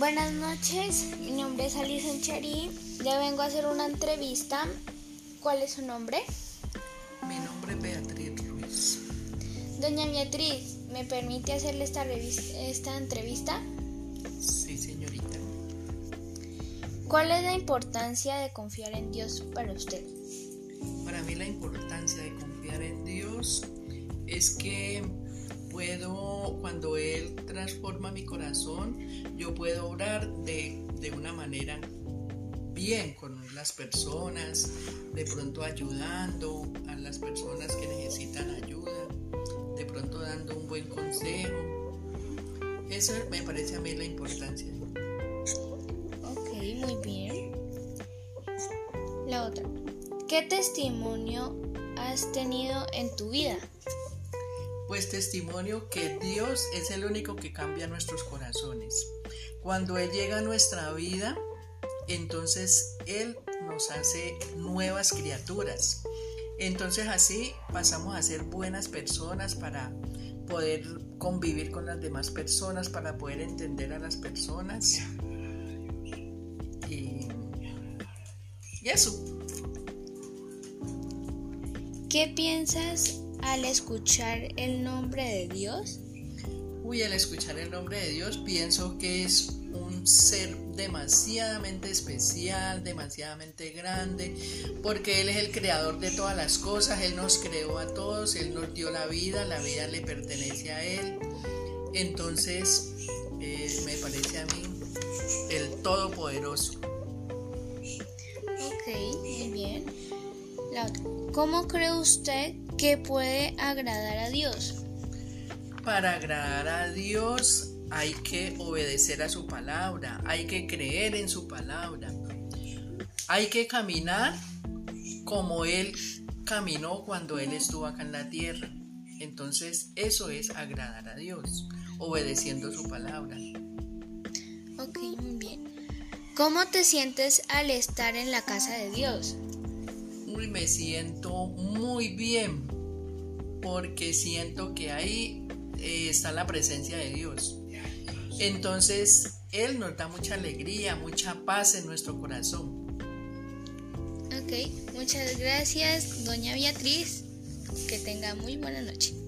Buenas noches, mi nombre es Alison Chari. Le vengo a hacer una entrevista. ¿Cuál es su nombre? Mi nombre es Beatriz Ruiz. Doña Beatriz, ¿me permite hacerle esta, esta entrevista? Sí, señorita. ¿Cuál es la importancia de confiar en Dios para usted? Para mí la importancia de confiar en Dios es que puedo, cuando Él transforma mi corazón, yo puedo orar de, de una manera bien con las personas, de pronto ayudando a las personas que necesitan ayuda, de pronto dando un buen consejo. Eso me parece a mí la importancia. Ok, muy bien. La otra. ¿Qué testimonio has tenido en tu vida? Pues testimonio que Dios es el único que cambia nuestros corazones. Cuando Él llega a nuestra vida, entonces Él nos hace nuevas criaturas. Entonces así pasamos a ser buenas personas para poder convivir con las demás personas, para poder entender a las personas. Y, y eso. ¿Qué piensas al escuchar el nombre de Dios? Uy, al escuchar el nombre de Dios pienso que es un ser demasiadamente especial, demasiadamente grande, porque Él es el creador de todas las cosas, Él nos creó a todos, Él nos dio la vida, la vida le pertenece a Él. Entonces, eh, me parece a mí el Todopoderoso. Ok, muy bien. La. ¿Cómo cree usted que puede agradar a Dios? Para agradar a Dios hay que obedecer a su palabra, hay que creer en su palabra, hay que caminar como Él caminó cuando Él estuvo acá en la tierra. Entonces eso es agradar a Dios, obedeciendo su palabra. Ok, muy bien. ¿Cómo te sientes al estar en la casa de Dios? Me siento muy bien porque siento que ahí eh, está la presencia de Dios. Entonces, Él nos da mucha alegría, mucha paz en nuestro corazón. Ok, muchas gracias, doña Beatriz. Que tenga muy buena noche.